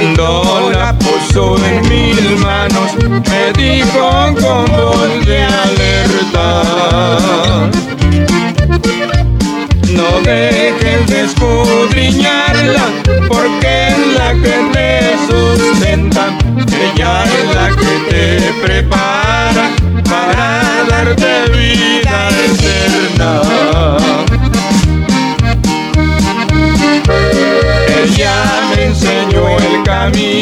Cuando la puso en mis manos, me dijo con voz de alerta. No dejes de escudriñarla, porque es la que te sustenta. Ella es la que te prepara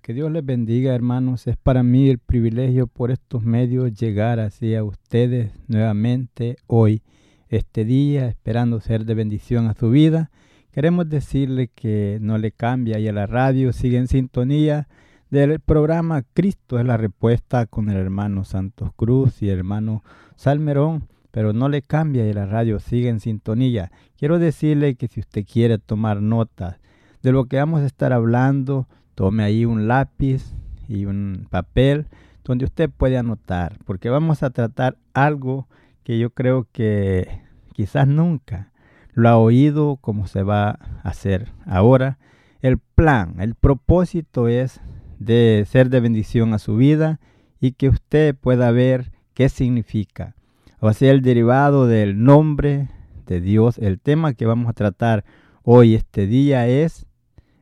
Dios. Que Dios les bendiga, hermanos. Es para mí el privilegio por estos medios llegar así a ustedes nuevamente hoy, este día, esperando ser de bendición a su vida. Queremos decirle que no le cambia y a la radio sigue en sintonía del programa Cristo es la respuesta con el hermano Santos Cruz y el hermano Salmerón, pero no le cambia y la radio sigue en sintonía. Quiero decirle que si usted quiere tomar notas de lo que vamos a estar hablando, tome ahí un lápiz y un papel donde usted puede anotar, porque vamos a tratar algo que yo creo que quizás nunca lo ha oído como se va a hacer ahora. El plan, el propósito es de ser de bendición a su vida y que usted pueda ver qué significa. O sea, el derivado del nombre de Dios. El tema que vamos a tratar hoy, este día, es,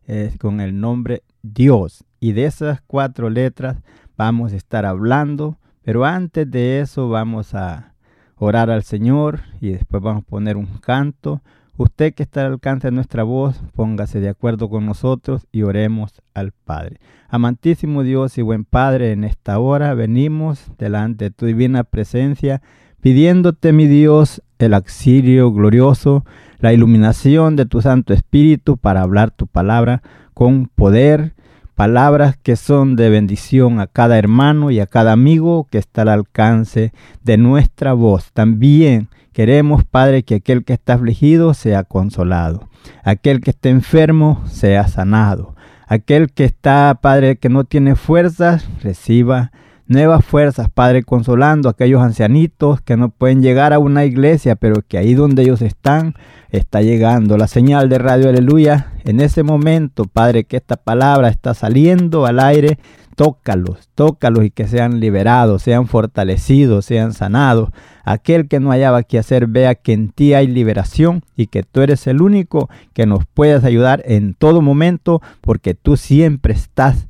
es con el nombre Dios. Y de esas cuatro letras vamos a estar hablando. Pero antes de eso vamos a orar al Señor y después vamos a poner un canto. Usted que está al alcance de nuestra voz, póngase de acuerdo con nosotros y oremos al Padre. Amantísimo Dios y buen Padre, en esta hora venimos delante de tu divina presencia, pidiéndote, mi Dios, el auxilio glorioso, la iluminación de tu Santo Espíritu para hablar tu palabra con poder, palabras que son de bendición a cada hermano y a cada amigo que está al alcance de nuestra voz. También Queremos, Padre, que aquel que está afligido sea consolado, aquel que esté enfermo sea sanado, aquel que está, Padre, que no tiene fuerzas, reciba nuevas fuerzas, Padre, consolando a aquellos ancianitos que no pueden llegar a una iglesia, pero que ahí donde ellos están, está llegando la señal de radio, aleluya. En ese momento, Padre, que esta palabra está saliendo al aire, tócalos, tócalos y que sean liberados, sean fortalecidos, sean sanados. Aquel que no hallaba que hacer, vea que en ti hay liberación y que tú eres el único que nos puedes ayudar en todo momento, porque tú siempre estás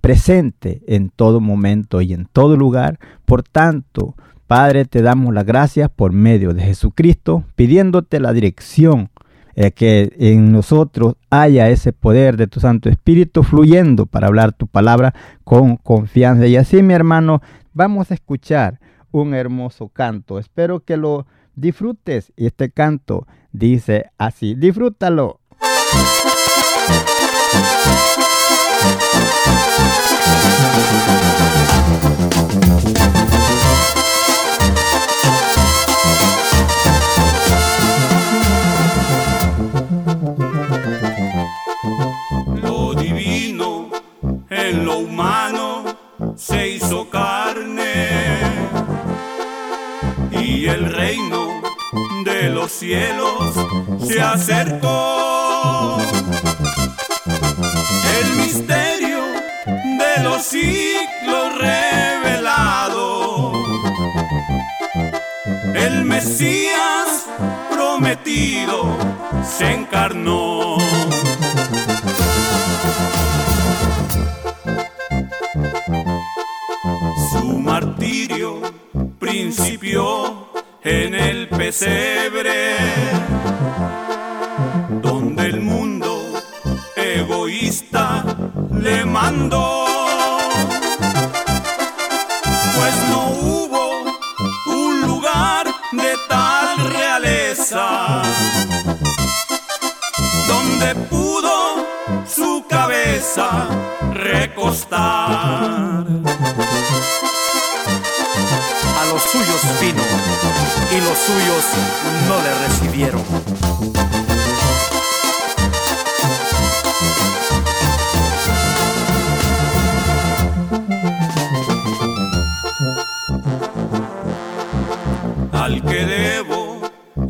presente en todo momento y en todo lugar. Por tanto, Padre, te damos las gracias por medio de Jesucristo, pidiéndote la dirección eh, que en nosotros haya ese poder de tu Santo Espíritu fluyendo para hablar tu palabra con confianza. Y así, mi hermano, vamos a escuchar un hermoso canto. Espero que lo disfrutes. Y este canto dice así, disfrútalo. De los cielos se acercó. El misterio de los siglos revelado. El Mesías prometido se encarnó. Su martirio principió en el pesebre, donde el mundo egoísta le mandó. Pues no hubo un lugar de tal realeza donde pudo su cabeza recostar. A los suyos vino y los suyos no le recibieron. Al que debo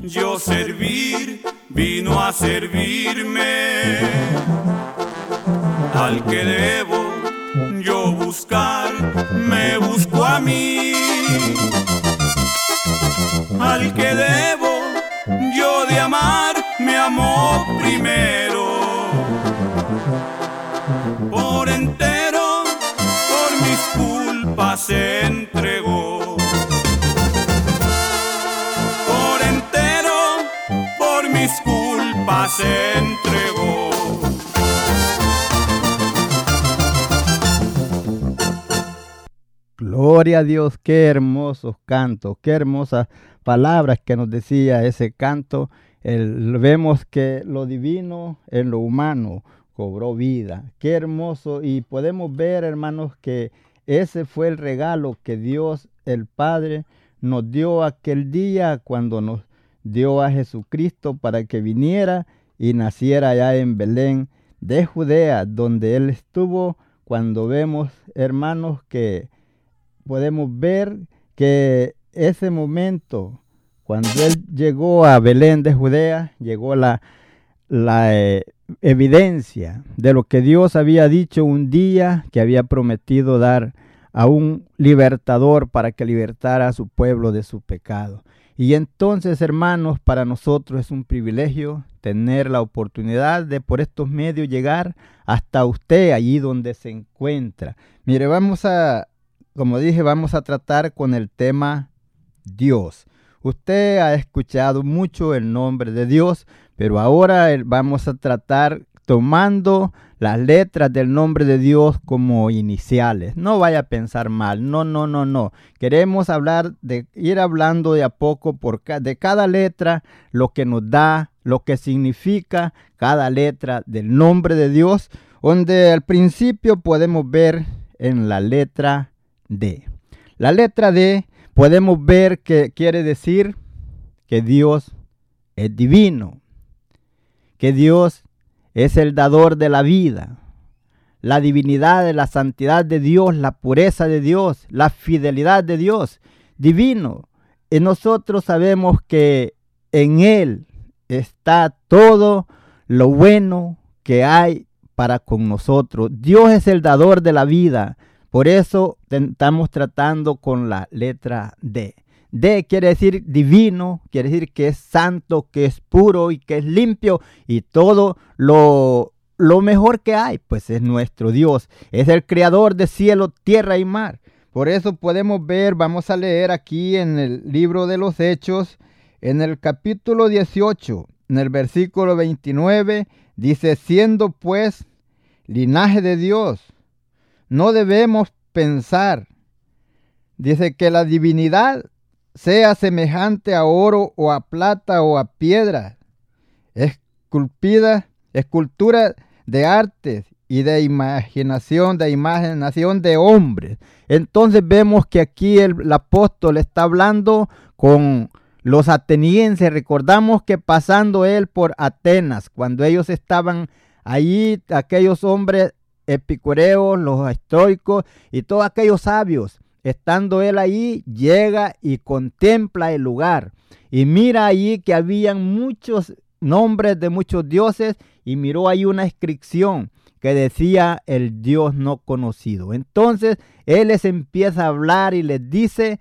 yo servir, vino a servirme. Al que debo yo buscar, me busco a mí. Al que debo yo de amar, me amó primero. Por entero, por mis culpas se entregó. Por entero, por mis culpas se entregó. Gloria a Dios, qué hermosos cantos, qué hermosas palabras que nos decía ese canto. El- vemos que lo divino en lo humano cobró vida. Qué hermoso. Y podemos ver, hermanos, que ese fue el regalo que Dios el Padre nos dio aquel día cuando nos dio a Jesucristo para que viniera y naciera allá en Belén de Judea, donde Él estuvo, cuando vemos, hermanos, que podemos ver que ese momento, cuando Él llegó a Belén de Judea, llegó la, la eh, evidencia de lo que Dios había dicho un día que había prometido dar a un libertador para que libertara a su pueblo de su pecado. Y entonces, hermanos, para nosotros es un privilegio tener la oportunidad de por estos medios llegar hasta usted allí donde se encuentra. Mire, vamos a, como dije, vamos a tratar con el tema Dios. Usted ha escuchado mucho el nombre de Dios, pero ahora eh, vamos a tratar tomando las letras del nombre de Dios como iniciales. No vaya a pensar mal, no, no, no, no. Queremos hablar de ir hablando de a poco por de cada letra, lo que nos da, lo que significa cada letra del nombre de Dios, donde al principio podemos ver en la letra D. La letra D podemos ver que quiere decir que Dios es divino, que Dios es el dador de la vida, la divinidad la santidad de Dios, la pureza de Dios, la fidelidad de Dios, divino. Y nosotros sabemos que en Él está todo lo bueno que hay para con nosotros. Dios es el dador de la vida. Por eso estamos tratando con la letra D. D quiere decir divino, quiere decir que es santo, que es puro y que es limpio y todo lo, lo mejor que hay, pues es nuestro Dios. Es el creador de cielo, tierra y mar. Por eso podemos ver, vamos a leer aquí en el libro de los Hechos, en el capítulo 18, en el versículo 29, dice, siendo pues linaje de Dios, no debemos pensar, dice que la divinidad sea semejante a oro o a plata o a piedra, esculpida, escultura de artes y de imaginación, de imaginación de hombres. Entonces vemos que aquí el, apóstol está hablando con los atenienses. Recordamos que pasando él por Atenas, cuando ellos estaban allí, aquellos hombres epicureos, los estoicos y todos aquellos sabios, estando él ahí, llega y contempla el lugar. Y mira allí que habían muchos nombres de muchos dioses y miró ahí una inscripción que decía el Dios no conocido. Entonces Él les empieza a hablar y les dice,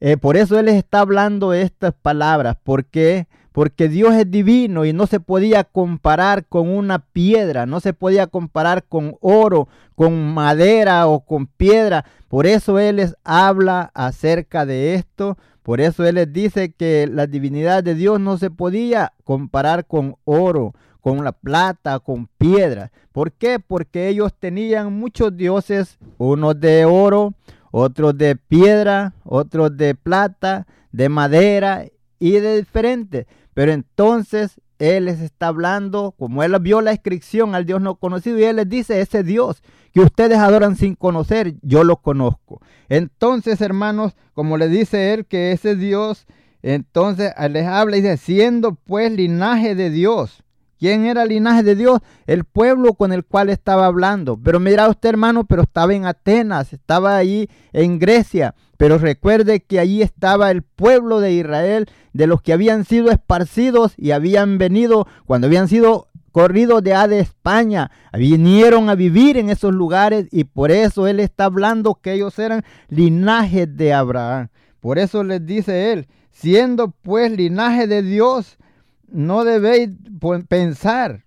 eh, por eso Él les está hablando estas palabras, porque porque Dios es divino y no se podía comparar con una piedra, no se podía comparar con oro, con madera o con piedra. Por eso Él les habla acerca de esto, por eso Él les dice que la divinidad de Dios no se podía comparar con oro, con la plata, con piedra. ¿Por qué? Porque ellos tenían muchos dioses, unos de oro, otros de piedra, otros de plata, de madera y de diferentes. Pero entonces Él les está hablando, como Él vio la inscripción al Dios no conocido, y Él les dice, ese Dios que ustedes adoran sin conocer, yo lo conozco. Entonces, hermanos, como le dice Él que ese Dios, entonces les habla y dice, siendo pues linaje de Dios ¿Quién era el linaje de Dios? El pueblo con el cual estaba hablando. Pero mira usted, hermano, pero estaba en Atenas, estaba ahí en Grecia. Pero recuerde que allí estaba el pueblo de Israel, de los que habían sido esparcidos y habían venido, cuando habían sido corridos de A de España, vinieron a vivir en esos lugares y por eso él está hablando que ellos eran linaje de Abraham. Por eso les dice él, siendo pues linaje de Dios, no debéis pensar,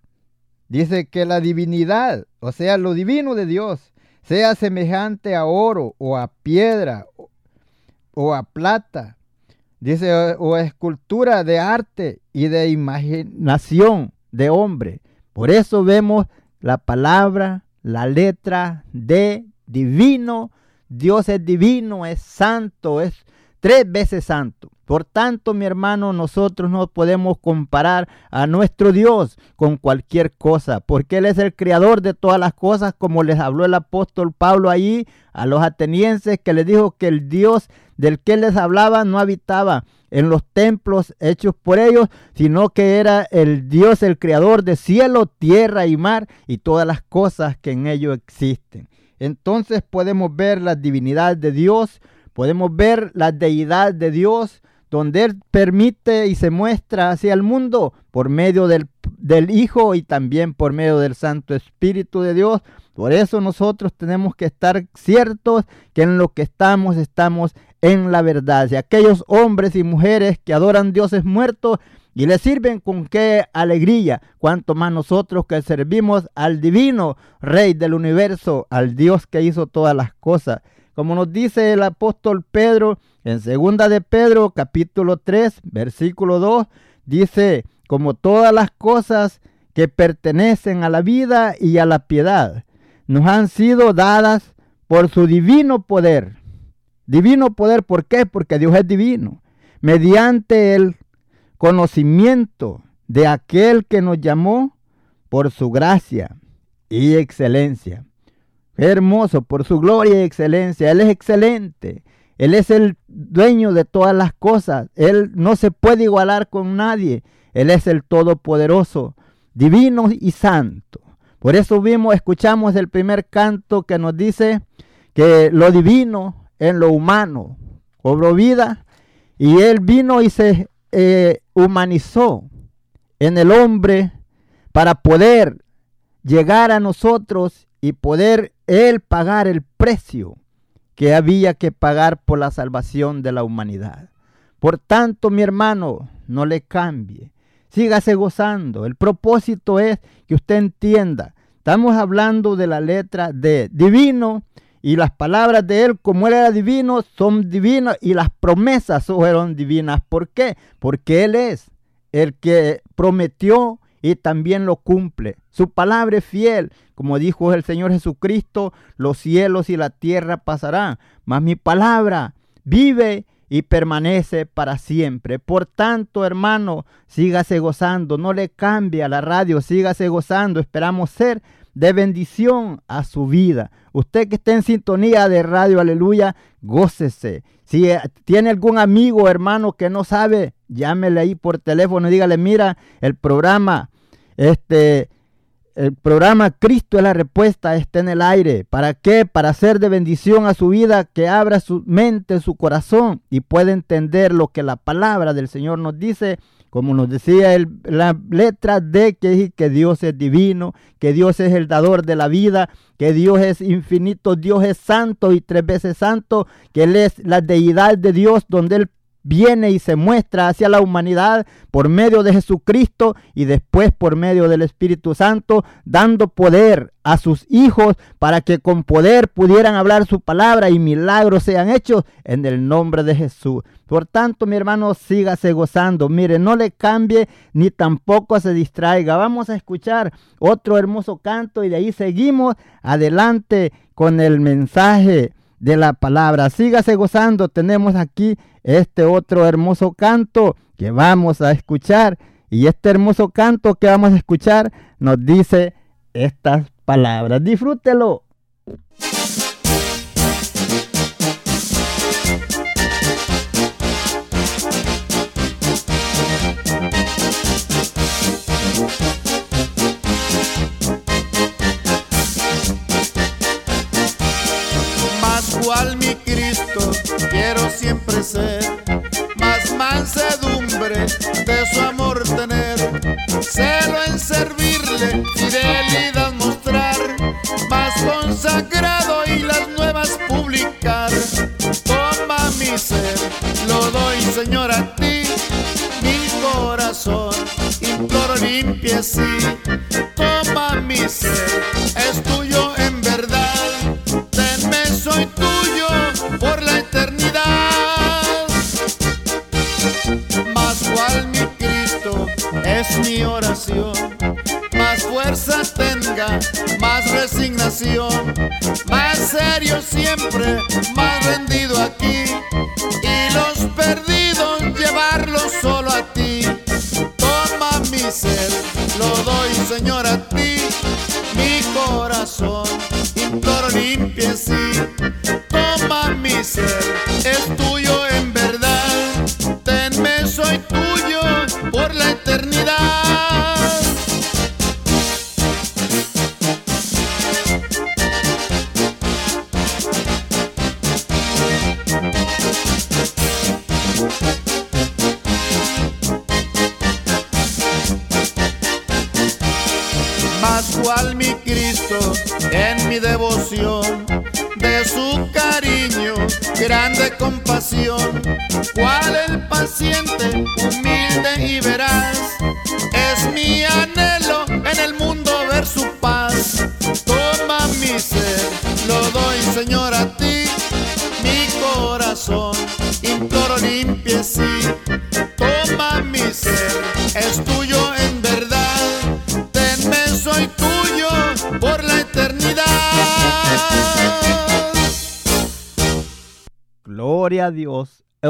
dice que la divinidad, o sea, lo divino de Dios, sea semejante a oro o a piedra o, a plata, dice, o, escultura de arte y de imaginación de hombre. Por eso vemos la palabra, la letra de divino. Dios es divino, es santo, es tres veces santo. Por tanto, mi hermano, nosotros no podemos comparar a nuestro Dios con cualquier cosa, porque Él es el creador de todas las cosas, como les habló el apóstol Pablo ahí a los atenienses, que les dijo que el Dios del que les hablaba no habitaba en los templos hechos por ellos, sino que era el Dios, el creador de cielo, tierra y mar y todas las cosas que en ellos existen. Entonces podemos ver la divinidad de Dios, podemos ver la deidad de Dios, donde Él permite y se muestra hacia el mundo por medio del, Hijo y también por medio del Santo Espíritu de Dios. Por eso nosotros tenemos que estar ciertos que en lo que estamos estamos en la verdad. Y aquellos hombres y mujeres que adoran dioses muertos y le sirven con qué alegría, cuanto más nosotros que servimos al divino Rey del universo, al Dios que hizo todas las cosas. Como nos dice el apóstol Pedro en segunda de Pedro capítulo 3 versículo 2 dice, como todas las cosas que pertenecen a la vida y a la piedad, nos han sido dadas por su divino poder. Divino poder, ¿por qué? Porque Dios es divino. Mediante el conocimiento de aquel que nos llamó por su gracia y excelencia hermoso por su gloria y excelencia. Él es excelente. Él es el dueño de todas las cosas. Él no se puede igualar con nadie. Él es el todopoderoso, divino y santo. Por eso vimos, escuchamos el primer canto que nos dice que lo divino en lo humano cobró vida y él vino y se eh, humanizó en el hombre para poder llegar a nosotros y poder él pagar el precio que había que pagar por la salvación de la humanidad. Por tanto, mi hermano, no le cambie. Sígase gozando. El propósito es que usted entienda. Estamos hablando de la letra D, divino, y las palabras de él, como él era divino, son divinas y las promesas fueron divinas. ¿Por qué? Porque él es el que prometió y también lo cumple. Su palabra es fiel. Como dijo el Señor Jesucristo, los cielos y la tierra pasarán, mas mi palabra vive y permanece para siempre. Por tanto, hermano, sígase gozando, no le cambie a la radio, sígase gozando. Esperamos ser de bendición a su vida. Usted que esté en sintonía de radio, aleluya, gócese. Si eh, tiene algún amigo, hermano, que no sabe, llámele ahí por teléfono y dígale, mira, el programa, este, el programa Cristo es la respuesta está en el aire. ¿Para qué? Para hacer de bendición a su vida, que abra su mente, su corazón y pueda entender lo que la palabra del Señor nos dice. Como nos decía el, la letra D, que, que Dios es divino, que Dios es el dador de la vida, que Dios es infinito, Dios es santo y tres veces santo, que Él es la deidad de Dios, donde Él viene y se muestra hacia la humanidad por medio de Jesucristo y después por medio del Espíritu Santo, dando poder a sus hijos para que con poder pudieran hablar su palabra y milagros sean hechos en el nombre de Jesús. Por tanto, mi hermano, sígase gozando. Mire, no le cambie ni tampoco se distraiga. Vamos a escuchar otro hermoso canto y de ahí seguimos adelante con el mensaje de la palabra. Sígase gozando. Tenemos aquí este otro hermoso canto que vamos a escuchar. Y este hermoso canto que vamos a escuchar nos dice estas palabras. Disfrútelo. Siempre ser, más mansedumbre de su amor tener, celo en servirle, fidelidad mostrar, más consagrado y las nuevas publicar. Toma mi ser, lo doy Señor a ti, mi corazón imploro limpie sí, toma mi ser, Más serio siempre, más rendido aquí.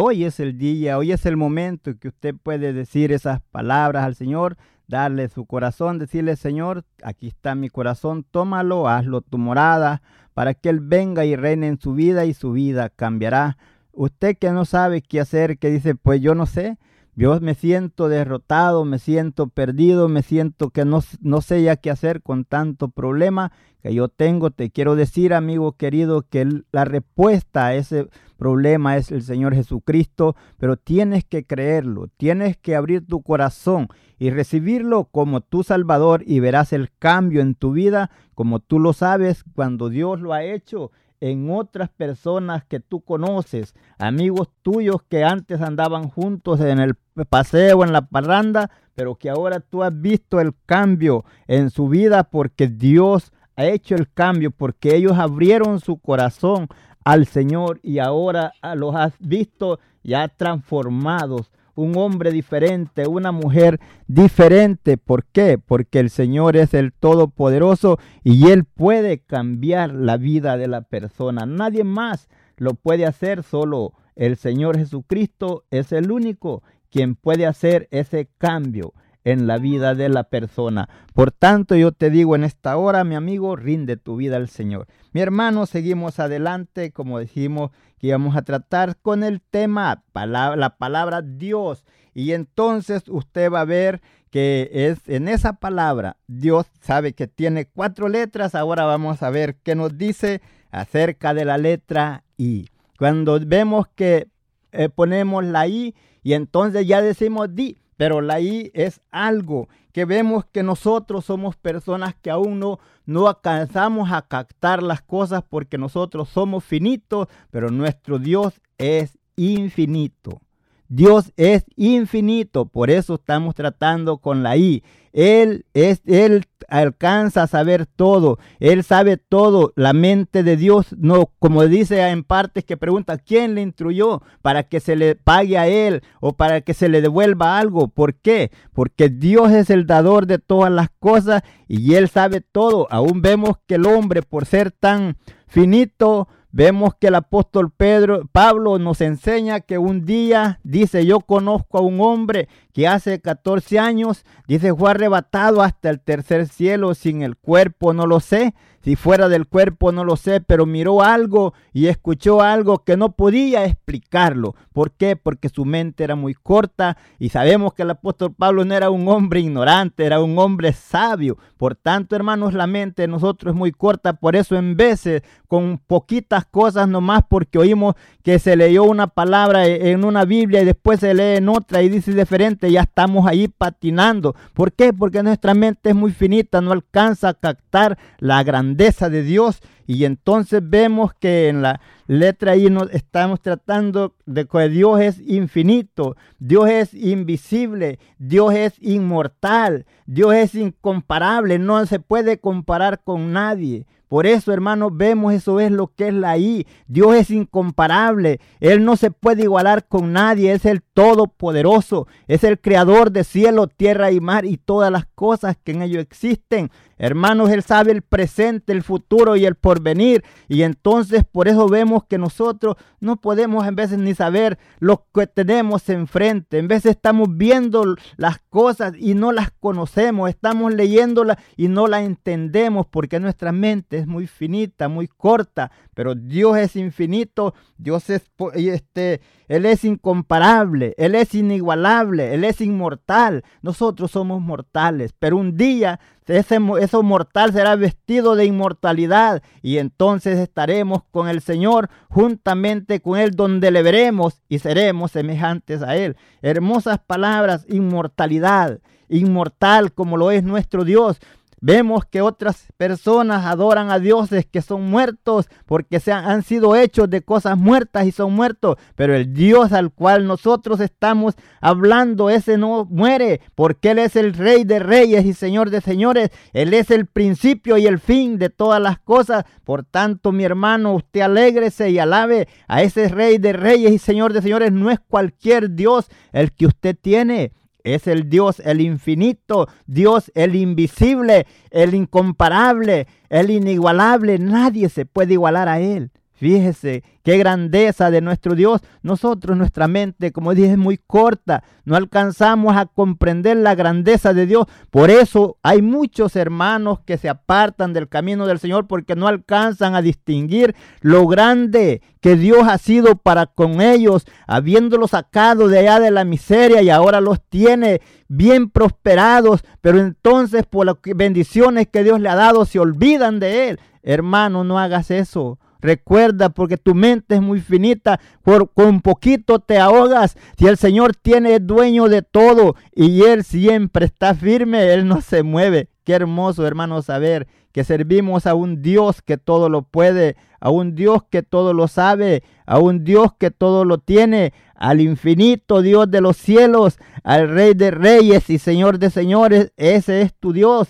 Hoy es el día, hoy es el momento que usted puede decir esas palabras al Señor, darle su corazón, decirle, Señor, aquí está mi corazón, tómalo, hazlo tu morada, para que Él venga y reine en su vida y su vida cambiará. Usted que no sabe qué hacer, que dice, pues yo no sé, yo me siento derrotado, me siento perdido, me siento que no, no sé ya qué hacer con tanto problema que yo tengo. Te quiero decir, amigo querido, que la respuesta a ese problema es el Señor Jesucristo, pero tienes que creerlo, tienes que abrir tu corazón y recibirlo como tu Salvador y verás el cambio en tu vida, como tú lo sabes, cuando Dios lo ha hecho en otras personas que tú conoces, amigos tuyos que antes andaban juntos en el paseo, en la parranda, pero que ahora tú has visto el cambio en su vida porque Dios ha hecho el cambio, porque ellos abrieron su corazón al Señor y ahora los has visto ya transformados un hombre diferente, una mujer diferente. ¿Por qué? Porque el Señor es el Todopoderoso y Él puede cambiar la vida de la persona. Nadie más lo puede hacer, solo el Señor Jesucristo es el único quien puede hacer ese cambio en la vida de la persona. Por tanto, yo te digo en esta hora, mi amigo, rinde tu vida al Señor. Mi hermano, seguimos adelante, como dijimos que íbamos a tratar con el tema, la palabra Dios. Y entonces usted va a ver que es en esa palabra, Dios sabe que tiene cuatro letras. Ahora vamos a ver qué nos dice acerca de la letra I. Cuando vemos que eh, ponemos la I y entonces ya decimos di, pero la I es algo que vemos que nosotros somos personas que aún no, no alcanzamos a captar las cosas porque nosotros somos finitos, pero nuestro Dios es infinito. Dios es infinito, por eso estamos tratando con la I. Él es él alcanza a saber todo, él sabe todo. La mente de Dios no como dice en partes que pregunta quién le instruyó para que se le pague a él o para que se le devuelva algo. ¿Por qué? Porque Dios es el dador de todas las cosas y él sabe todo. Aún vemos que el hombre por ser tan finito Vemos que el apóstol Pedro, Pablo nos enseña que un día dice, yo conozco a un hombre que hace 14 años, dice, fue arrebatado hasta el tercer cielo sin el cuerpo, no lo sé, si fuera del cuerpo no lo sé, pero miró algo y escuchó algo que no podía explicarlo. ¿Por qué? Porque su mente era muy corta y sabemos que el apóstol Pablo no era un hombre ignorante, era un hombre sabio. Por tanto, hermanos, la mente de nosotros es muy corta, por eso en veces con poquitas cosas nomás porque oímos que se leyó una palabra e, en una Biblia y después se lee en otra y dice diferente, ya estamos ahí patinando. ¿Por qué? Porque nuestra mente es muy finita, no alcanza a captar la grandeza de Dios y entonces vemos que en la letra I nos estamos tratando de que Dios es infinito, Dios es invisible, Dios es inmortal, Dios es incomparable, no se puede comparar con nadie. Por eso, hermanos, vemos eso es lo que es la I. Dios es incomparable. Él no se puede igualar con nadie. Es el Todopoderoso. Es el Creador de cielo, tierra y mar y todas las cosas que en ello existen. Hermanos, Él sabe el presente, el futuro y el porvenir. Y entonces por eso vemos que nosotros no podemos en veces ni saber lo que tenemos enfrente. En veces estamos viendo las cosas y no las conocemos. Estamos leyéndolas y no las entendemos porque nuestra mente es muy finita, muy corta. Pero Dios es infinito. Dios es, este, Él es incomparable. Él es inigualable. Él es inmortal. Nosotros somos mortales. Pero un día ese, eso mortal será vestido de inmortalidad y entonces estaremos con el Señor juntamente con Él donde le veremos y seremos semejantes a Él. Hermosas palabras, inmortalidad, inmortal como lo es nuestro Dios. Vemos que otras personas adoran a dioses que son muertos porque se han, sido hechos de cosas muertas y son muertos. Pero el Dios al cual nosotros estamos hablando, ese no muere porque Él es el Rey de Reyes y Señor de Señores. Él es el principio y el fin de todas las cosas. Por tanto, mi hermano, usted alégrese y alabe a ese Rey de Reyes y Señor de Señores. No es cualquier Dios el que usted tiene. Es el Dios, el infinito, Dios, el invisible, el incomparable, el inigualable. Nadie se puede igualar a Él. Fíjese qué grandeza de nuestro Dios. Nosotros, nuestra mente, como dije, es muy corta. No alcanzamos a comprender la grandeza de Dios. Por eso hay muchos hermanos que se apartan del camino del Señor porque no alcanzan a distinguir lo grande que Dios ha sido para con ellos, habiéndolos sacado de allá de la miseria y ahora los tiene bien prosperados. Pero entonces por las bendiciones que Dios le ha dado se olvidan de Él. Hermano, no hagas eso. Recuerda, porque tu mente es muy finita, por, con poquito te ahogas. Si el Señor tiene dueño de todo y Él siempre está firme, Él no se mueve. Qué hermoso, hermano, saber que servimos a un Dios que todo lo puede, a un Dios que todo lo sabe, a un Dios que todo lo tiene, al infinito Dios de los cielos, al Rey de reyes y Señor de señores. Ese es tu Dios.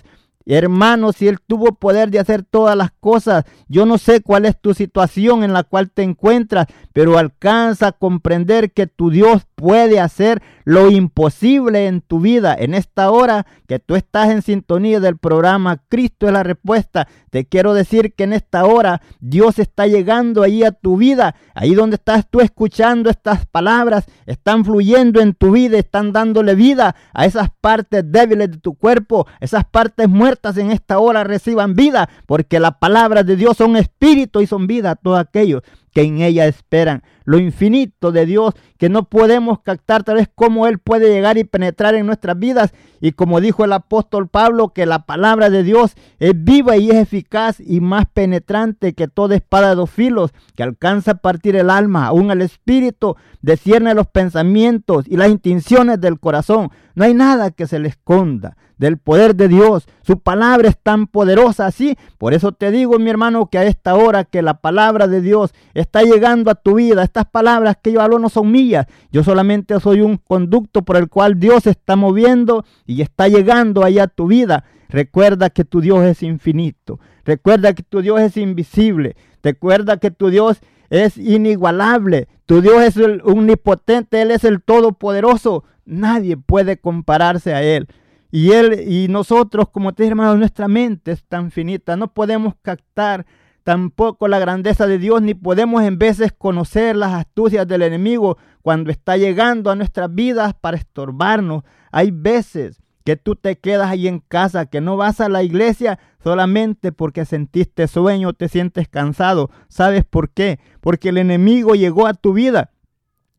Hermano, si Él tuvo poder de hacer todas las cosas, yo no sé cuál es tu situación en la cual te encuentras, pero alcanza a comprender que tu Dios puede hacer lo imposible en tu vida. En esta hora que tú estás en sintonía del programa Cristo es la respuesta, te quiero decir que en esta hora Dios está llegando ahí a tu vida, ahí donde estás tú escuchando estas palabras, están fluyendo en tu vida, están dándole vida a esas partes débiles de tu cuerpo, esas partes muertas en esta hora reciban vida, porque la palabra de Dios son espíritu y son vida a todos aquellos que en ella esperan. Lo infinito de Dios que no podemos captar tal vez cómo Él puede llegar y penetrar en nuestras vidas. Y como dijo el apóstol Pablo, que la palabra de Dios es viva y es eficaz y más penetrante que toda espada de dos filos, que alcanza a partir el alma, aún el espíritu, descierne los pensamientos y las intenciones del corazón. No hay nada que se le esconda del poder de Dios. Su palabra es tan poderosa así. Por eso te digo, mi hermano, que a esta hora que la palabra de Dios está llegando a tu vida, estas palabras que yo hablo no son mías. Yo solamente soy un conducto por el cual Dios está moviendo y está llegando allá a tu vida. Recuerda que tu Dios es infinito. Recuerda que tu Dios es invisible. Recuerda que tu Dios es inigualable. Tu Dios es el omnipotente. Él es el todopoderoso. Nadie puede compararse a Él. Y él y nosotros, como te dije, hermano, nuestra mente es tan finita, no podemos captar tampoco la grandeza de Dios, ni podemos en veces conocer las astucias del enemigo cuando está llegando a nuestras vidas para estorbarnos. Hay veces que tú te quedas ahí en casa, que no vas a la iglesia solamente porque sentiste sueño, te sientes cansado. ¿Sabes por qué? Porque el enemigo llegó a tu vida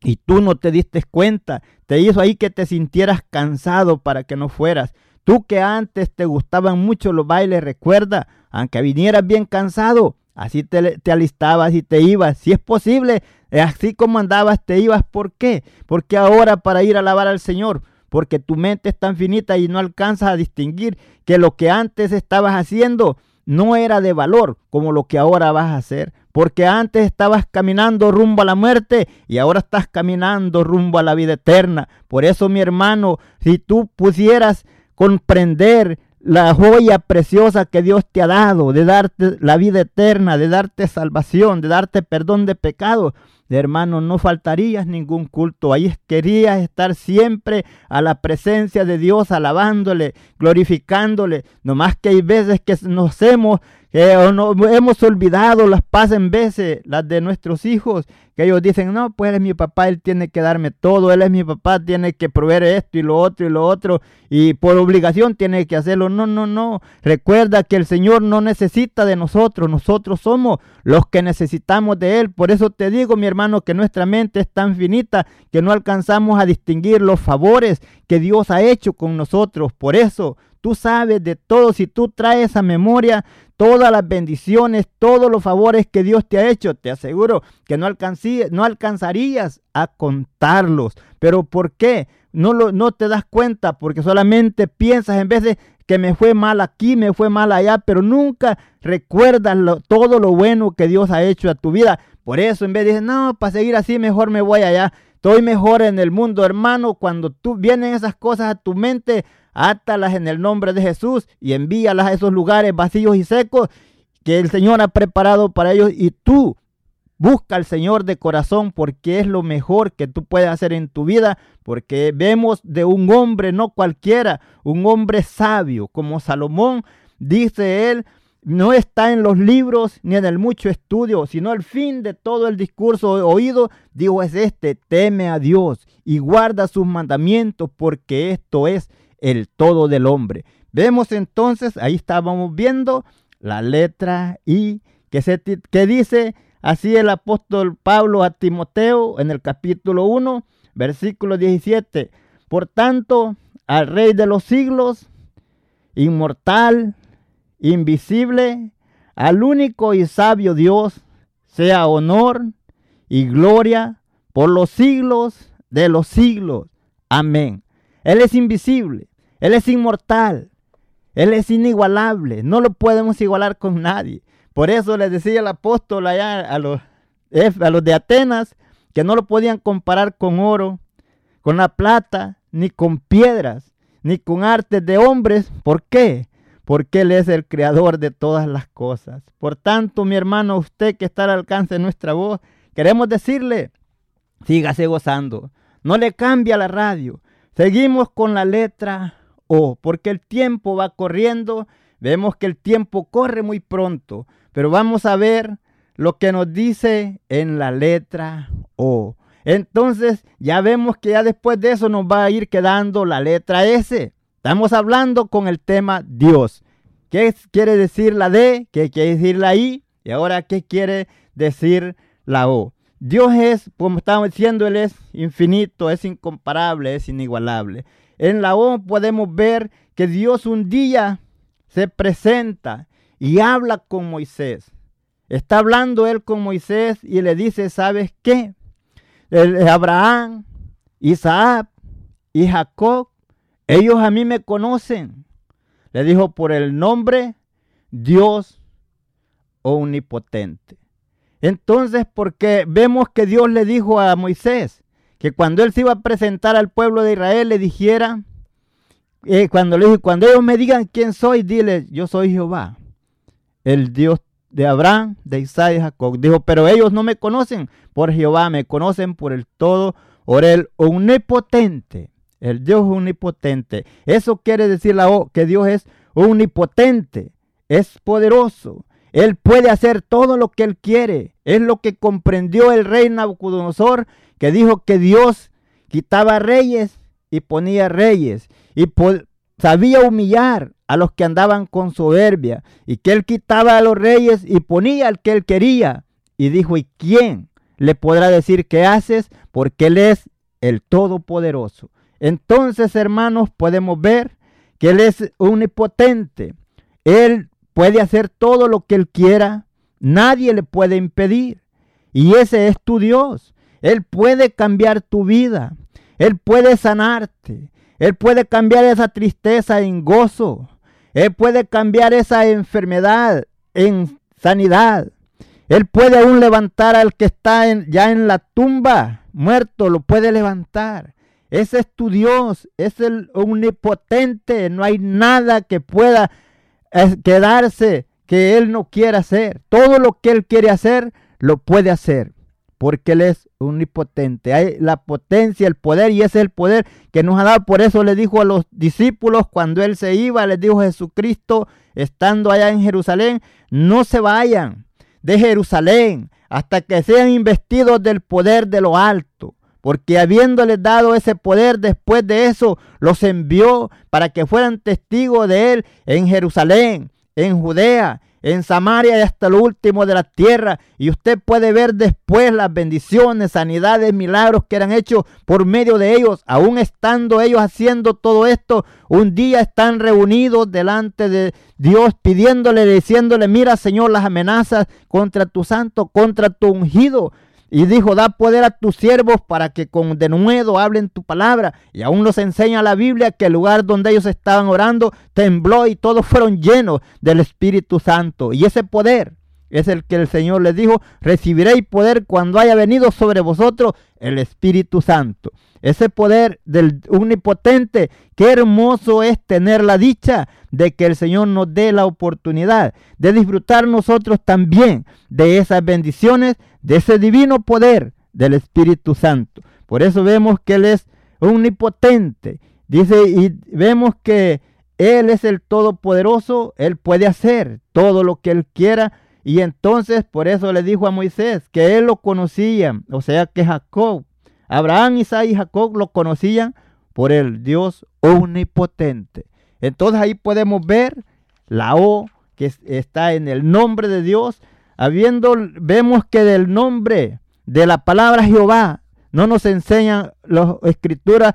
y tú no te diste cuenta, te hizo ahí que te sintieras cansado para que no fueras. Tú que antes te gustaban mucho los bailes, recuerda, aunque vinieras bien cansado, así te, alistabas y te ibas. Si es posible, así como andabas, te ibas. ¿Por qué? Porque ahora para ir a alabar al Señor, porque tu mente es tan finita y no alcanzas a distinguir que lo que antes estabas haciendo no era de valor como lo que ahora vas a hacer. Porque antes estabas caminando rumbo a la muerte y ahora estás caminando rumbo a la vida eterna. Por eso, mi hermano, si tú pusieras comprender la joya preciosa que Dios te ha dado, de darte la vida eterna, de darte salvación, de darte perdón de pecados, hermano, no faltarías ningún culto. Ahí querías estar siempre a la presencia de Dios, alabándole, glorificándole. No más que hay veces que nos hemos no, hemos olvidado las paz en veces, las de nuestros hijos, que ellos dicen, no, pues él es mi papá, él tiene que darme todo, él es mi papá, tiene que proveer esto y lo otro y lo otro, y por obligación tiene que hacerlo. No, no, no. Recuerda que el Señor no necesita de nosotros, nosotros somos los que necesitamos de Él. Por eso te digo, mi hermano, que nuestra mente es tan finita que no alcanzamos a distinguir los favores que Dios ha hecho con nosotros. Por eso Tú sabes de todo, si tú traes a memoria todas las bendiciones, todos los favores que Dios te ha hecho, te aseguro que no, no alcanzarías a contarlos. ¿Pero por qué? No, lo, no te das cuenta porque solamente piensas en vez de que me fue mal aquí, me fue mal allá, pero nunca recuerdas todo lo bueno que Dios ha hecho a tu vida. Por eso en vez de decir, no, para seguir así mejor me voy allá. Estoy mejor en el mundo, hermano. Cuando tú vienen esas cosas a tu mente, átalas en el nombre de Jesús y envíalas a esos lugares vacíos y secos que el Señor ha preparado para ellos. Y tú busca al Señor de corazón porque es lo mejor que tú puedes hacer en tu vida porque vemos de un hombre no cualquiera, un hombre sabio como Salomón, dice él, no está en los libros ni en el mucho estudio, sino el fin de todo el discurso oído, digo es este, teme a Dios y guarda sus mandamientos porque esto es el todo del hombre. Vemos entonces, ahí estábamos viendo la letra I, que, dice así el apóstol Pablo a Timoteo en el capítulo 1, versículo 17. Por tanto, al Rey de los siglos, inmortal, invisible, al único y sabio Dios, sea honor y gloria por los siglos de los siglos. Amén. Él es invisible, él es inmortal. Él es inigualable. No lo podemos igualar con nadie. Por eso les decía el apóstol allá a los, a los de Atenas que no lo podían comparar con oro, con la plata, ni con piedras, ni con artes de hombres. ¿Por qué? porque Él es el creador de todas las cosas. Por tanto, mi hermano, usted que está al alcance de nuestra voz, queremos decirle, sígase gozando, no le cambia la radio. Seguimos con la letra O, porque el tiempo va corriendo, vemos que el tiempo corre muy pronto, pero vamos a ver lo que nos dice en la letra O. Entonces ya vemos que ya después de eso nos va a ir quedando la letra S. Estamos hablando con el tema Dios. ¿Qué quiere decir la D? ¿Qué quiere decir la I? Y ahora, ¿qué quiere decir la O? Dios es, como estamos diciendo, Él es infinito, es incomparable, es inigualable. En la O podemos ver que Dios un día se presenta y habla con Moisés. Está hablando Él con Moisés y le dice, ¿sabes qué? Abraham, Isaac y Jacob ellos a mí me conocen. Le dijo por el nombre Dios omnipotente. Entonces, porque vemos que Dios le dijo a Moisés que cuando él se iba a presentar al pueblo de Israel le dijera, eh, cuando le cuando ellos me digan quién soy, dile, yo soy Jehová, el Dios de Abraham, de Isaac y Jacob. Dijo, pero ellos no me conocen por Jehová, me conocen por el todo, por el omnipotente el Dios omnipotente. Eso quiere decir que Dios es omnipotente, es poderoso. Él puede hacer todo lo que él quiere. Es lo que comprendió el rey Nabucodonosor, que dijo que Dios quitaba reyes y ponía reyes. Y sabía humillar a los que andaban con soberbia. Y que él quitaba a los reyes y ponía al que él quería. Y dijo, ¿y quién le podrá decir qué haces? Porque él es el Todopoderoso. Entonces, hermanos, podemos ver que Él es omnipotente. Él puede hacer todo lo que Él quiera. Nadie le puede impedir. Y ese es tu Dios. Él puede cambiar tu vida. Él puede sanarte. Él puede cambiar esa tristeza en gozo. Él puede cambiar esa enfermedad en sanidad. Él puede aún levantar al que está ya en la tumba, muerto, lo puede levantar. Ese es tu Dios, es el omnipotente. No hay nada que pueda eh, quedarse que Él no quiera hacer. Todo lo que Él quiere hacer, lo puede hacer. Porque Él es omnipotente. Hay la potencia, el poder, y ese es el poder que nos ha dado. Por eso le dijo a los discípulos cuando Él se iba, les dijo Jesucristo, estando allá en Jerusalén, no se vayan de Jerusalén hasta que sean investidos del poder de lo alto porque habiéndoles dado ese poder después de eso, los envió para que fueran testigos de él en Jerusalén, en Judea, en Samaria y hasta lo último de la tierra. Y usted puede ver después las bendiciones, sanidades, milagros que eran hechos por medio de ellos. Aún estando ellos haciendo todo esto, un día están reunidos delante de Dios pidiéndole, diciéndole, mira Señor, las amenazas contra tu santo, contra tu ungido. Y dijo, da poder a tus siervos para que con denuedo hablen tu palabra. Y aún nos enseña la Biblia que el lugar donde ellos estaban orando tembló y todos fueron llenos del Espíritu Santo. Y ese poder es el que el Señor les dijo, recibiréis poder cuando haya venido sobre vosotros el Espíritu Santo. Ese poder del omnipotente, qué hermoso es tener la dicha de que el Señor nos dé la oportunidad de disfrutar nosotros también de esas bendiciones, de ese divino poder del Espíritu Santo. Por eso vemos que Él es omnipotente. Dice, y vemos que Él es el Todopoderoso, Él puede hacer todo lo que Él quiera y entonces por eso le dijo a Moisés que él lo conocía, o sea que Jacob, Abraham, Isaac y Jacob lo conocían por el Dios omnipotente. Entonces ahí podemos ver la O que está en el nombre de Dios. Habiendo, vemos que del nombre de la palabra Jehová no nos enseñan las escrituras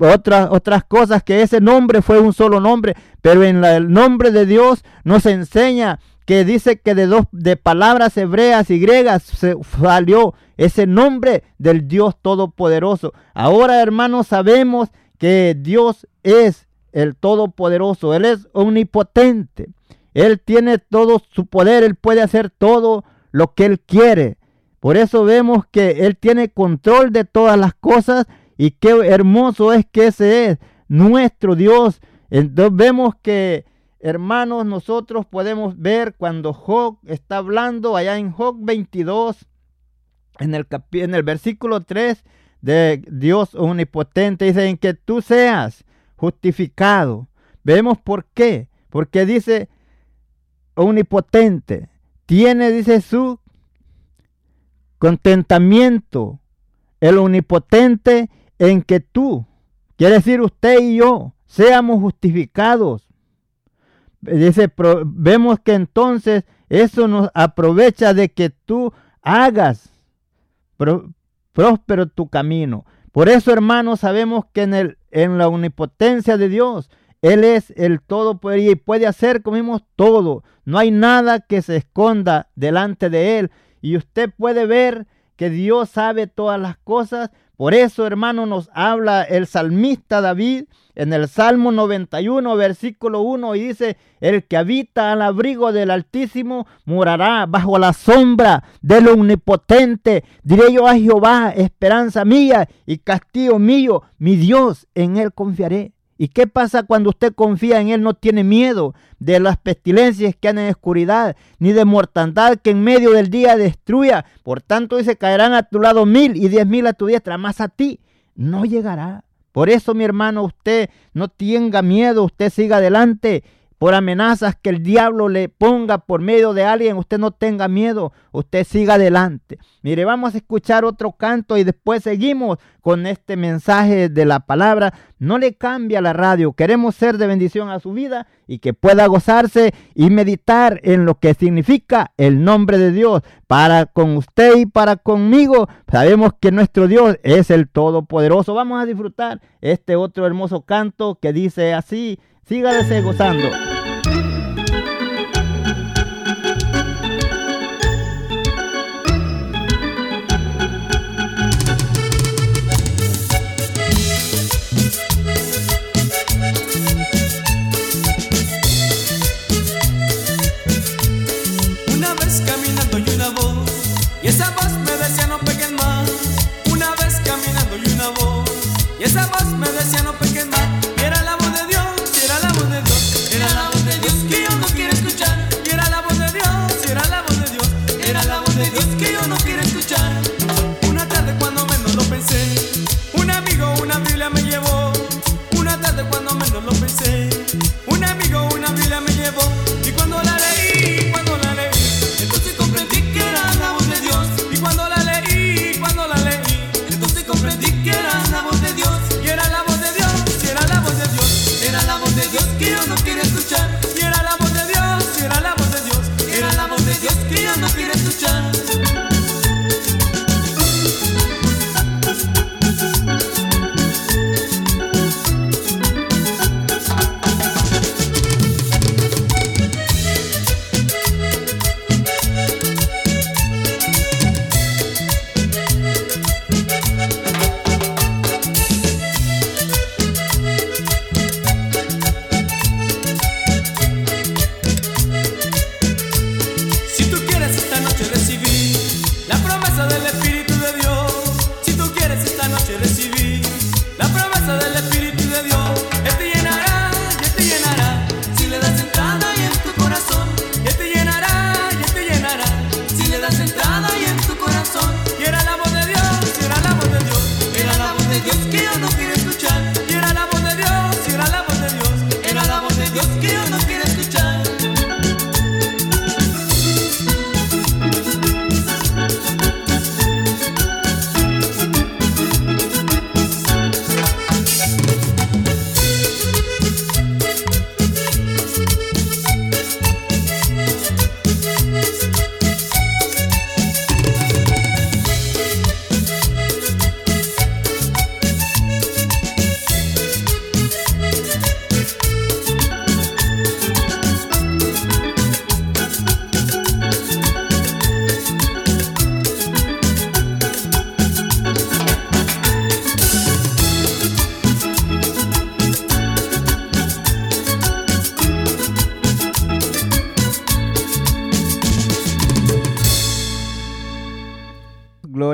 otras, otras cosas, que ese nombre fue un solo nombre, pero en el nombre de Dios nos enseña que dice que de dos de palabras hebreas y griegas se salió ese nombre del Dios todopoderoso. Ahora, hermanos, sabemos que Dios es el todopoderoso, él es omnipotente. Él tiene todo su poder, él puede hacer todo lo que él quiere. Por eso vemos que él tiene control de todas las cosas y qué hermoso es que ese es nuestro Dios. Entonces vemos que hermanos, nosotros podemos ver cuando Job está hablando allá en Job 22, en el, en el versículo 3 de Dios omnipotente, dice en que tú seas justificado. Vemos por qué. Porque dice omnipotente, tiene, dice su contentamiento, el omnipotente en que tú, quiere decir usted y yo, seamos justificados. Dice, vemos que entonces eso nos aprovecha de que tú hagas próspero tu camino. Por eso, hermanos, sabemos que en, el, en la omnipotencia de Dios, Él es el todo y puede hacer, como vimos, todo. No hay nada que se esconda delante de Él. Y usted puede ver que Dios sabe todas las cosas. Por eso, hermano, nos habla el salmista David en el Salmo 91, versículo 1, y dice, el que habita al abrigo del Altísimo morará bajo la sombra del Omnipotente. Diré yo a Jehová, esperanza mía y castillo mío, mi Dios, en él confiaré. ¿Y qué pasa cuando usted confía en Él? No tiene miedo de las pestilencias que han en oscuridad, ni de mortandad que en medio del día destruya. Por tanto, dice, caerán a tu lado mil y diez mil a tu diestra, más a ti no llegará. Por eso, mi hermano, usted no tenga miedo, usted siga adelante. Por amenazas que el diablo le ponga por medio de alguien, usted no tenga miedo, usted siga adelante. Mire, vamos a escuchar otro canto y después seguimos con este mensaje de la palabra. No le cambia la radio, queremos ser de bendición a su vida y que pueda gozarse y meditar en lo que significa el nombre de Dios para con usted y para conmigo. Sabemos que nuestro Dios es el Todopoderoso. Vamos a disfrutar este otro hermoso canto que dice así, sígase gozando. Y esa voz me decía no peques más. Una vez caminando y una voz. Y esa voz me decía no peques más.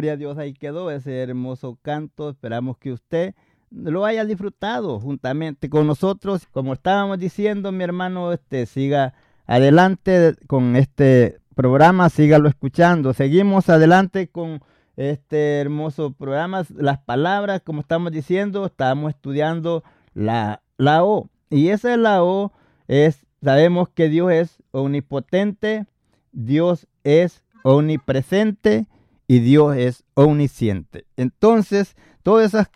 A Dios, ahí quedó ese hermoso canto. Esperamos que usted lo haya disfrutado juntamente con nosotros. Como estábamos diciendo, mi hermano, este siga adelante con este programa, sígalo escuchando. Seguimos adelante con este hermoso programa. Las palabras, como estamos diciendo, estamos estudiando la, la O. Y esa es la O es, sabemos que Dios es omnipotente, Dios es omnipresente y Dios es omnisciente. Entonces, todas esas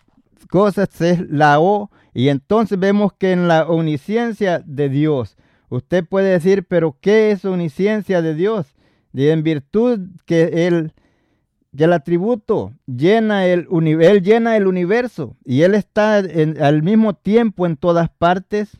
cosas es la O y entonces vemos que en la omnisciencia de Dios, usted puede decir, pero ¿qué es omnisciencia de Dios? En virtud que Él, que el atributo llena el, él llena el universo y Él está al mismo tiempo en todas partes,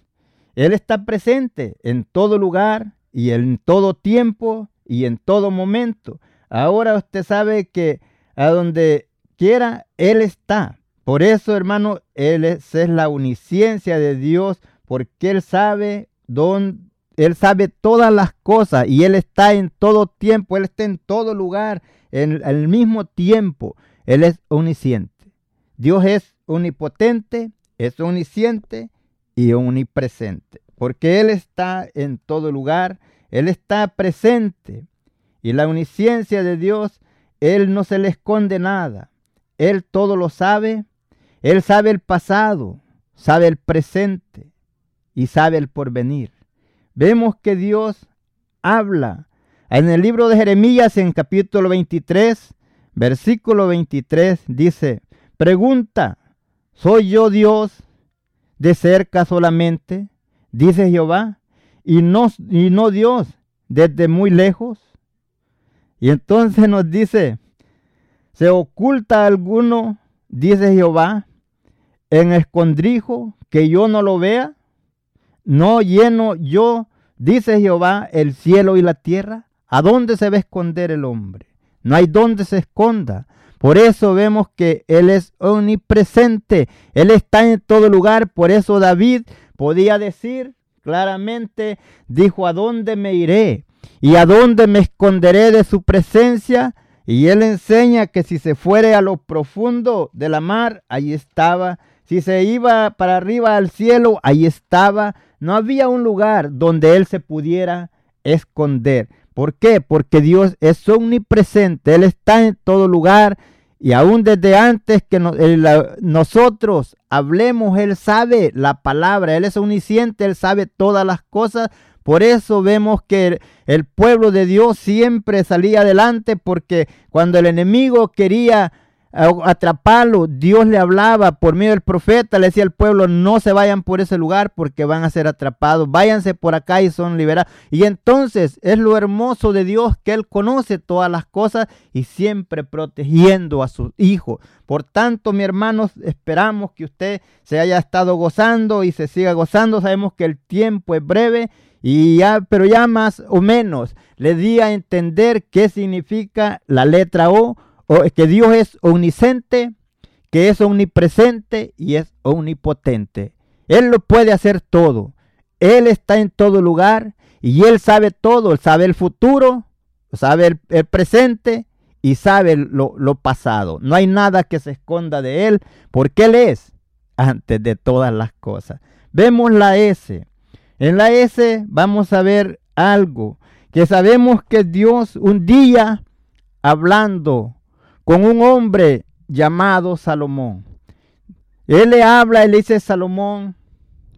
Él está presente en todo lugar y en todo tiempo y en todo momento. Ahora usted sabe que a donde quiera, Él está. Por eso, hermano, Él es, la uniciencia de Dios, porque Él sabe dónde, Él sabe todas las cosas y Él está en todo tiempo, Él está en todo lugar, en el mismo tiempo. Él es omnisciente. Dios es omnipotente, es omnisciente y omnipresente, porque Él está en todo lugar, Él está presente y la omnisciencia de Dios, Él no se le esconde nada. Él todo lo sabe. Él sabe el pasado, sabe el presente y sabe el porvenir. Vemos que Dios habla. En el libro de Jeremías, en capítulo 23, versículo 23, dice, pregunta, ¿soy yo Dios de cerca solamente? Dice Jehová, y no, y no Dios desde muy lejos. Y entonces nos dice, se oculta alguno, dice Jehová, en escondrijo, que yo no lo vea. No lleno yo, dice Jehová, el cielo y la tierra. ¿A dónde se va a esconder el hombre? No hay dónde se esconda. Por eso vemos que Él es omnipresente. Él está en todo lugar. Por eso David podía decir claramente, dijo, ¿a dónde me iré? ¿Y a dónde me esconderé de su presencia? Y él enseña que si se fuere a lo profundo de la mar, ahí estaba. Si se iba para arriba al cielo, ahí estaba. No había un lugar donde él se pudiera esconder. ¿Por qué? Porque Dios es omnipresente. Él está en todo lugar. Y aún desde antes que nosotros hablemos, Él sabe la palabra. Él es omnisciente. Él sabe todas las cosas por eso vemos que el pueblo de Dios siempre salía adelante porque cuando el enemigo quería atraparlo, Dios le hablaba por medio del profeta, le decía al pueblo, no se vayan por ese lugar porque van a ser atrapados, váyanse por acá y son liberados. Y entonces es lo hermoso de Dios que Él conoce todas las cosas y siempre protegiendo a sus hijos. Por tanto, mi hermanos, esperamos que usted se haya estado gozando y se siga gozando. Sabemos que el tiempo es breve y ya, pero ya más o menos le di a entender qué significa la letra O, o que Dios es omnisciente, que es omnipresente y es omnipotente. Él lo puede hacer todo. Él está en todo lugar y Él sabe todo. Él sabe el futuro, sabe el, el presente y sabe lo, lo, pasado. No hay nada que se esconda de Él porque Él es antes de todas las cosas. Vemos la S. En la S vamos a ver algo que sabemos que Dios un día hablando con un hombre llamado Salomón. Él le habla y le dice, Salomón,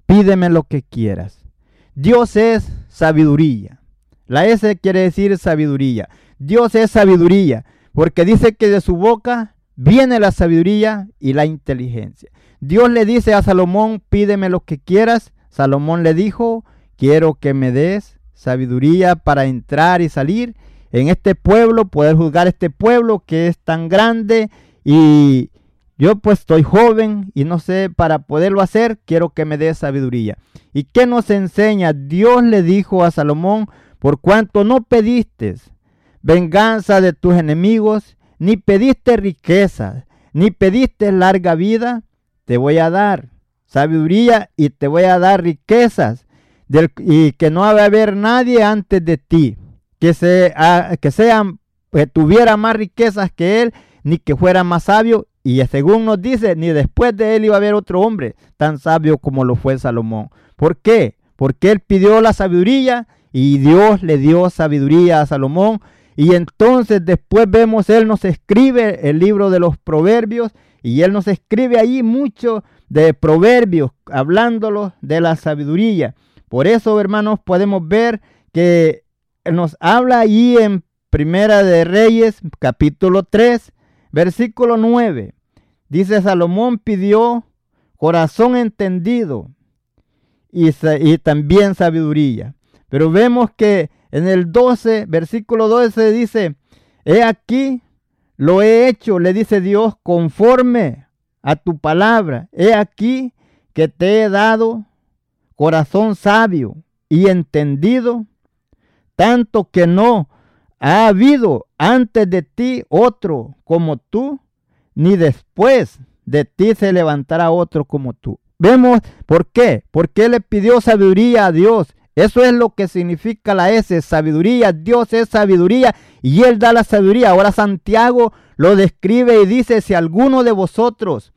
pídeme lo que quieras. Dios es sabiduría. La S quiere decir sabiduría. Dios es sabiduría, porque dice que de su boca viene la sabiduría y la inteligencia. Dios le dice a Salomón, pídeme lo que quieras, Salomón le dijo, quiero que me des sabiduría para entrar y salir en este pueblo, poder juzgar este pueblo que es tan grande y yo pues estoy joven y no sé, para poderlo hacer, quiero que me des sabiduría. ¿Y qué nos enseña? Dios le dijo a Salomón, por cuanto no pediste venganza de tus enemigos, ni pediste riqueza, ni pediste larga vida, te voy a dar sabiduría y te voy a dar riquezas y que no va a haber nadie antes de ti que, se, que sean, que tuviera más riquezas que él, ni que fuera más sabio, y según nos dice, ni después de él iba a haber otro hombre tan sabio como lo fue Salomón. ¿Por qué? Porque él pidió la sabiduría y Dios le dio sabiduría a Salomón. Y entonces después vemos, él nos escribe el libro de los proverbios y él nos escribe ahí mucho de proverbios, hablándolos de la sabiduría. Por eso, hermanos, podemos ver que nos habla ahí en Primera de Reyes, capítulo 3, versículo 9. Dice, Salomón pidió corazón entendido y, y también sabiduría. Pero vemos que en el 12, versículo 12 dice, he aquí, lo he hecho, le dice Dios, conforme a tu palabra. He aquí que te he dado corazón sabio y entendido, tanto que no ha habido antes de ti otro como tú, ni después de ti se levantará otro como tú. Vemos por qué, porque le pidió sabiduría a Dios. Eso es lo que significa la S, sabiduría. Dios es sabiduría y Él da la sabiduría. Ahora Santiago lo describe y dice, si alguno de vosotros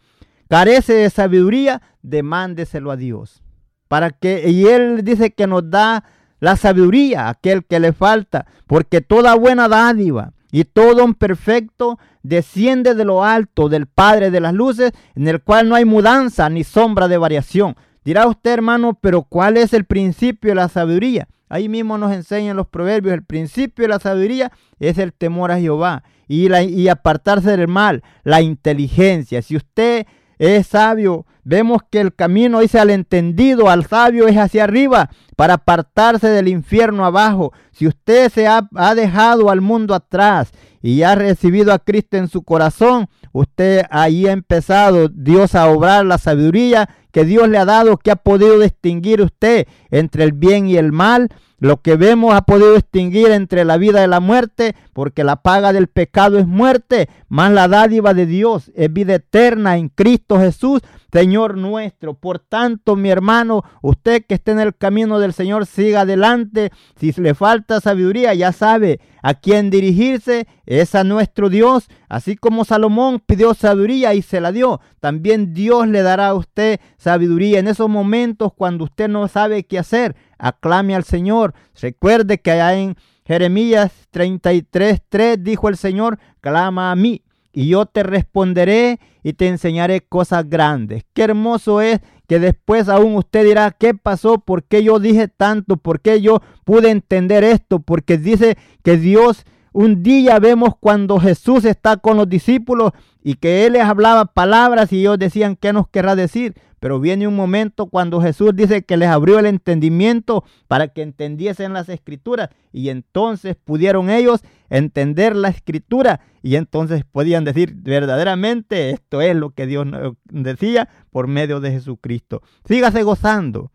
carece de sabiduría, demándeselo a Dios. Para que, y Él dice que nos da la sabiduría a aquel que le falta, porque toda buena dádiva y todo un perfecto desciende de lo alto del Padre de las luces, en el cual no hay mudanza ni sombra de variación. Dirá usted, hermano, pero ¿cuál es el principio de la sabiduría? Ahí mismo nos enseñan los proverbios, el principio de la sabiduría es el temor a Jehová y, la, y apartarse del mal, la inteligencia. Si usted es sabio, vemos que el camino dice al entendido, al sabio es hacia arriba, para apartarse del infierno abajo. Si usted se ha, dejado al mundo atrás y ha recibido a Cristo en su corazón, usted ahí ha empezado Dios a obrar la sabiduría que Dios le ha dado, que ha podido distinguir usted entre el bien y el mal. Lo que vemos ha podido distinguir entre la vida y la muerte, porque la paga del pecado es muerte, más la dádiva de Dios es vida eterna en Cristo Jesús, Señor nuestro. Por tanto, mi hermano, usted que esté en el camino del Señor, siga adelante. Si le falta sabiduría, ya sabe a quién dirigirse, es a nuestro Dios. Así como Salomón pidió sabiduría y se la dio, también Dios le dará a usted sabiduría en esos momentos cuando usted no sabe qué hacer. Aclame al Señor. Recuerde que allá en Jeremías 33, 3 dijo el Señor, clama a mí y yo te responderé y te enseñaré cosas grandes. Qué hermoso es que después aún usted dirá, ¿qué pasó? ¿Por qué yo dije tanto? ¿Por qué yo pude entender esto? Porque dice que Dios, un día vemos cuando Jesús está con los discípulos y que Él les hablaba palabras y ellos decían, ¿qué nos querrá decir? Pero viene un momento cuando Jesús dice que les abrió el entendimiento para que entendiesen las escrituras y entonces pudieron ellos entender la escritura y entonces podían decir verdaderamente esto es lo que Dios decía por medio de Jesucristo. Sígase gozando.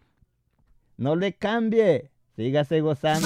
No le cambie. Sígase gozando.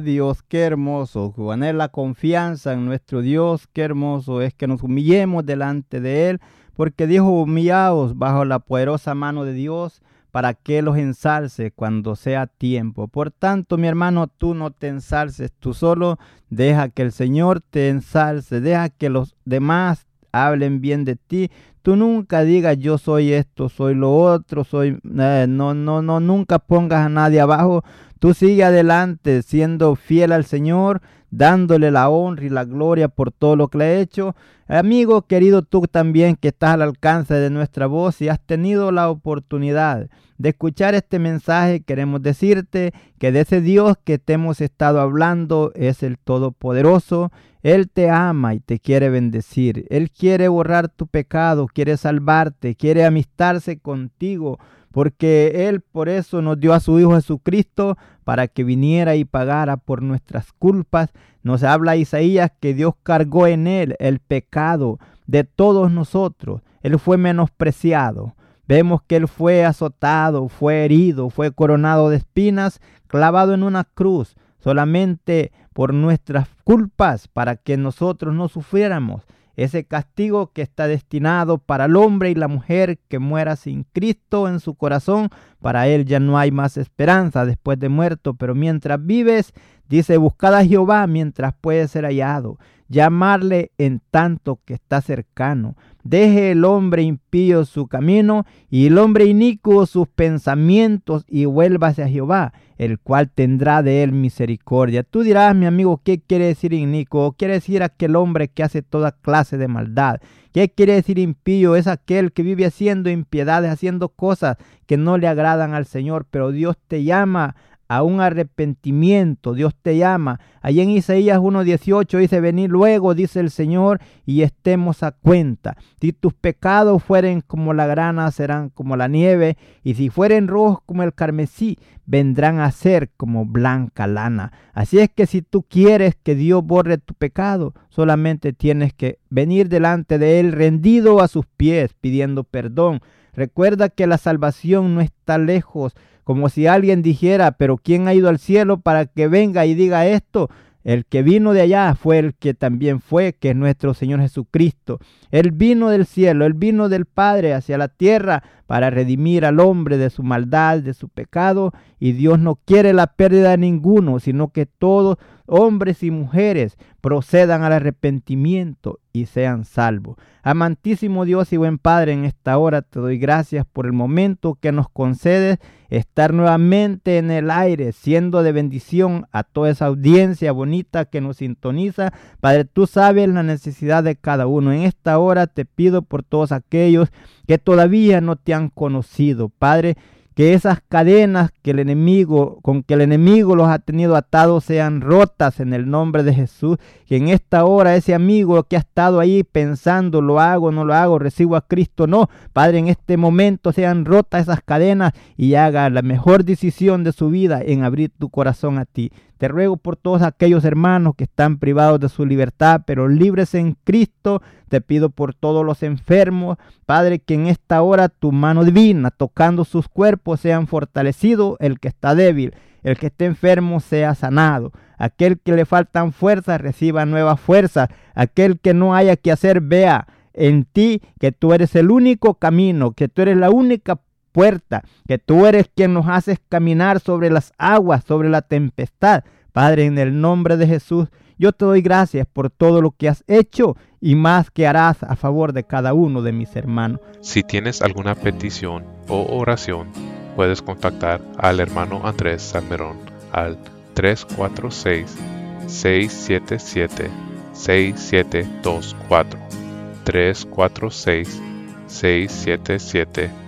Dios, qué hermoso. Poner la confianza en nuestro Dios, qué hermoso es que nos humillemos delante de Él, porque dijo, humillaos bajo la poderosa mano de Dios para que los ensalce cuando sea tiempo. Por tanto, mi hermano, tú no te ensalces tú solo, deja que el Señor te ensalce, deja que los demás hablen bien de ti. Tú nunca digas yo soy esto, soy lo otro, soy eh, no no no nunca pongas a nadie abajo. Tú sigue adelante siendo fiel al Señor, dándole la honra y la gloria por todo lo que le ha hecho. Amigo querido, tú también que estás al alcance de nuestra voz y has tenido la oportunidad de escuchar este mensaje, queremos decirte que de ese Dios que te hemos estado hablando es el Todopoderoso. Él te ama y te quiere bendecir. Él quiere borrar tu pecado, quiere salvarte, quiere amistarse contigo porque Él por eso nos dio a su Hijo Jesucristo para que viniera y pagara por nuestras culpas. Nos habla Isaías que Dios cargó en Él el pecado de todos nosotros. Él fue menospreciado. Vemos que Él fue azotado, fue herido, fue coronado de espinas, clavado en una cruz, solamente por nuestras culpas, para que nosotros no sufriéramos. Ese castigo que está destinado para el hombre y la mujer que muera sin Cristo en su corazón, para él ya no hay más esperanza después de muerto, pero mientras vives, dice, buscad a Jehová mientras puede ser hallado, llamarle en tanto que está cercano. Deje el hombre impío su camino y el hombre inicuo sus pensamientos y vuélvase a Jehová, el cual tendrá de él misericordia. Tú dirás, mi amigo, ¿qué quiere decir inicuo? Quiere decir aquel hombre que hace toda clase de maldad. ¿Qué quiere decir impío? Es aquel que vive haciendo impiedades, haciendo cosas que no le agradan al Señor, pero Dios te llama a un arrepentimiento. Dios te llama. Allí en Isaías 1.18 dice, venid luego, dice el Señor, y estemos a cuenta. Si tus pecados fueren como la grana, serán como la nieve, y si fueren rojos como el carmesí, vendrán a ser como blanca lana. Así es que si tú quieres que Dios borre tu pecado, solamente tienes que venir delante de Él rendido a sus pies, pidiendo perdón. Recuerda que la salvación no está lejos, como si alguien dijera, pero ¿quién ha ido al cielo para que venga y diga esto? El que vino de allá fue el que también fue, que es nuestro Señor Jesucristo. Él vino del cielo, Él vino del Padre hacia la tierra para redimir al hombre de su maldad, de su pecado. Y Dios no quiere la pérdida de ninguno, sino que todos, hombres y mujeres, procedan al arrepentimiento y sean salvos. Amantísimo Dios y buen Padre, en esta hora te doy gracias por el momento que nos concedes estar nuevamente en el aire, siendo de bendición a toda esa audiencia bonita que nos sintoniza. Padre, tú sabes la necesidad de cada uno. En esta hora te pido por todos aquellos que todavía no te han conocido, Padre, que esas cadenas que el enemigo, con que el enemigo los ha tenido atados sean rotas en el nombre de Jesús. Que en esta hora ese amigo que ha estado ahí pensando, lo hago, no lo hago, recibo a Cristo, no. Padre, en este momento sean rotas esas cadenas y haga la mejor decisión de su vida en abrir tu corazón a ti. Te ruego por todos aquellos hermanos que están privados de su libertad, pero libres en Cristo. Te pido por todos los enfermos, Padre, que en esta hora tu mano divina, tocando sus cuerpos, sean fortalecidos. El que está débil, el que esté enfermo, sea sanado. Aquel que le faltan fuerzas, reciba nuevas fuerzas. Aquel que no haya que hacer, vea en ti que tú eres el único camino, que tú eres la única que tú eres quien nos haces caminar sobre las aguas, sobre la tempestad. Padre, en el nombre de Jesús, yo te doy gracias por todo lo que has hecho y más que harás a favor de cada uno de mis hermanos. Si tienes alguna petición o oración, puedes contactar al hermano Andrés Salmerón al 346-677-6724. 346-677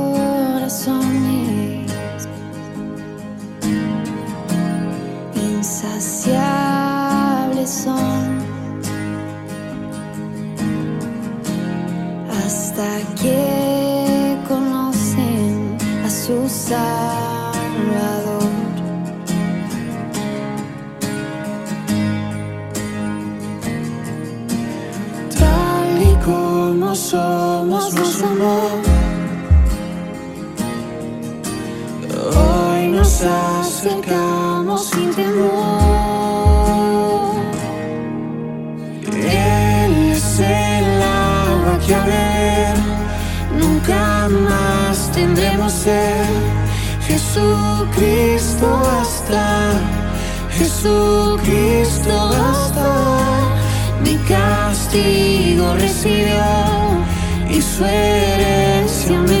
corazones insaciables son hasta que conocen a su Salvador. Tal y como somos acercamos sin temor. Él es el agua que a ver nunca más tendremos sed. Jesucristo basta, Jesucristo basta. Mi castigo recibió y su herencia me.